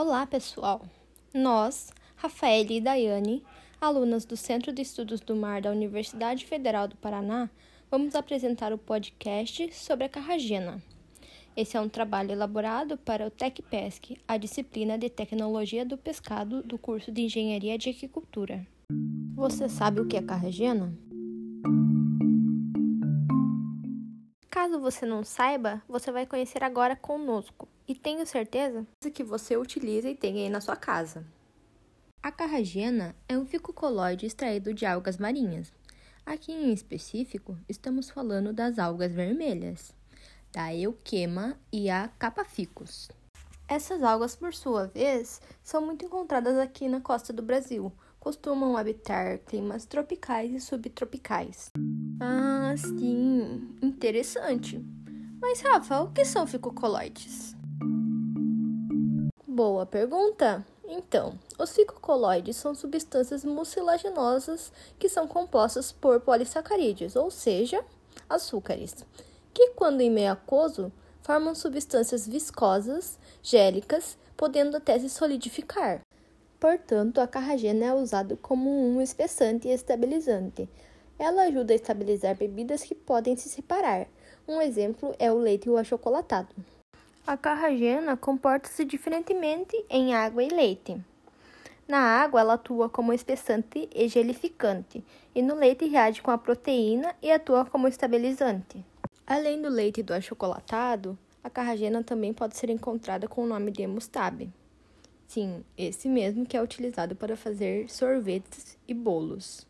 Olá, pessoal! Nós, Rafael e Daiane, alunas do Centro de Estudos do Mar da Universidade Federal do Paraná, vamos apresentar o podcast sobre a carragena. Esse é um trabalho elaborado para o TecPesc, a disciplina de Tecnologia do Pescado do curso de Engenharia de Aquicultura. Você sabe o que é carragena? Caso você não saiba, você vai conhecer agora conosco e tenho certeza que você utiliza e tem aí na sua casa. A carragena é um ficucoloide extraído de algas marinhas. Aqui em específico, estamos falando das algas vermelhas, da euquema e a capaficus. Essas algas, por sua vez, são muito encontradas aqui na costa do Brasil. Costumam habitar climas tropicais e subtropicais. Ah, sim, interessante. Mas, Rafa, o que são ficucoloides? Boa pergunta! Então, os ficocoloides são substâncias mucilaginosas que são compostas por polissacarídeos, ou seja, açúcares, que, quando em meio aquoso, formam substâncias viscosas, gélicas, podendo até se solidificar. Portanto, a carragena é usada como um espessante e estabilizante. Ela ajuda a estabilizar bebidas que podem se separar. Um exemplo é o leite achocolatado. A carragena comporta-se diferentemente em água e leite. Na água, ela atua como espessante e gelificante, e no leite reage com a proteína e atua como estabilizante. Além do leite do achocolatado, a carragena também pode ser encontrada com o nome de mustab. Sim, esse mesmo que é utilizado para fazer sorvetes e bolos.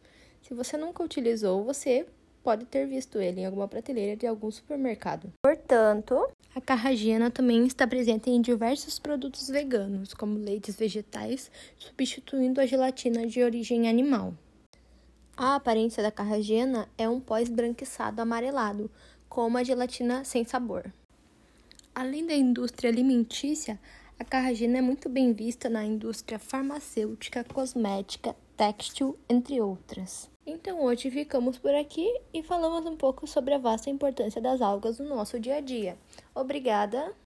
Se você nunca utilizou, você pode ter visto ele em alguma prateleira de algum supermercado. Portanto, a carragena também está presente em diversos produtos veganos, como leites vegetais, substituindo a gelatina de origem animal. A aparência da carragena é um pó esbranquiçado amarelado, como a gelatina sem sabor. Além da indústria alimentícia, a carragena é muito bem vista na indústria farmacêutica, cosmética, têxtil, entre outras. Então hoje ficamos por aqui e falamos um pouco sobre a vasta importância das algas no nosso dia a dia. Obrigada!